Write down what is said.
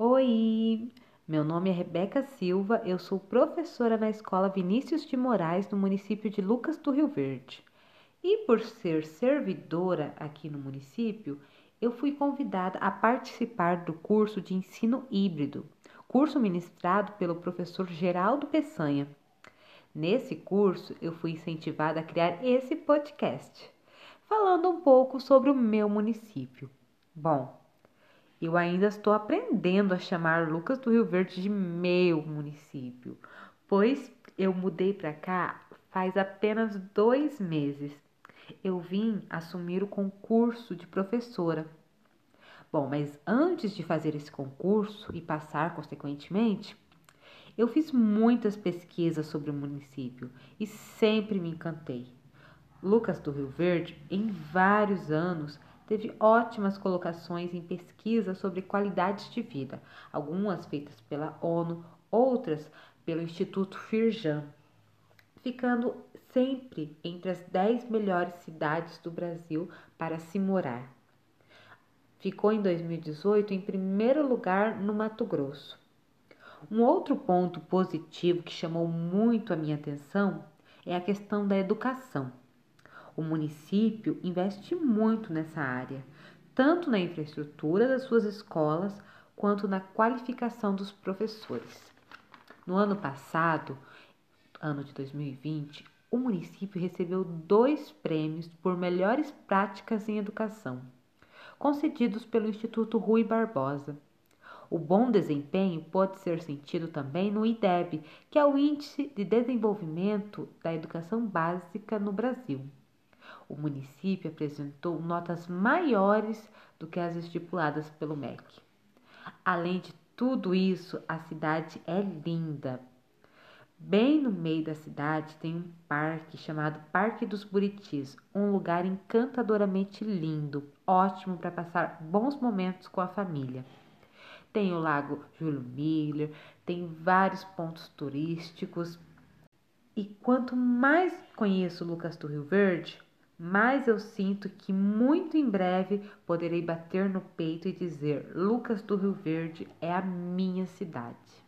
Oi, meu nome é Rebeca Silva, eu sou professora na Escola Vinícius de Moraes, no município de Lucas do Rio Verde. E por ser servidora aqui no município, eu fui convidada a participar do curso de ensino híbrido, curso ministrado pelo professor Geraldo Peçanha. Nesse curso, eu fui incentivada a criar esse podcast, falando um pouco sobre o meu município. Bom, eu ainda estou aprendendo a chamar Lucas do Rio Verde de meu município, pois eu mudei para cá faz apenas dois meses. Eu vim assumir o concurso de professora. Bom, mas antes de fazer esse concurso e passar consequentemente, eu fiz muitas pesquisas sobre o município e sempre me encantei. Lucas do Rio Verde, em vários anos, teve ótimas colocações em pesquisas sobre qualidade de vida, algumas feitas pela ONU, outras pelo Instituto Firjan, ficando sempre entre as 10 melhores cidades do Brasil para se morar. Ficou em 2018 em primeiro lugar no Mato Grosso. Um outro ponto positivo que chamou muito a minha atenção é a questão da educação. O município investe muito nessa área, tanto na infraestrutura das suas escolas quanto na qualificação dos professores. No ano passado, ano de 2020, o município recebeu dois prêmios por melhores práticas em educação, concedidos pelo Instituto Rui Barbosa. O bom desempenho pode ser sentido também no IDEB, que é o Índice de Desenvolvimento da Educação Básica no Brasil. O município apresentou notas maiores do que as estipuladas pelo MEC. Além de tudo isso, a cidade é linda. Bem no meio da cidade tem um parque chamado Parque dos Buritis, um lugar encantadoramente lindo, ótimo para passar bons momentos com a família. Tem o Lago Júlio Miller, tem vários pontos turísticos. E quanto mais conheço Lucas do Rio Verde, mais eu sinto que muito em breve poderei bater no peito e dizer: Lucas do Rio Verde é a minha cidade.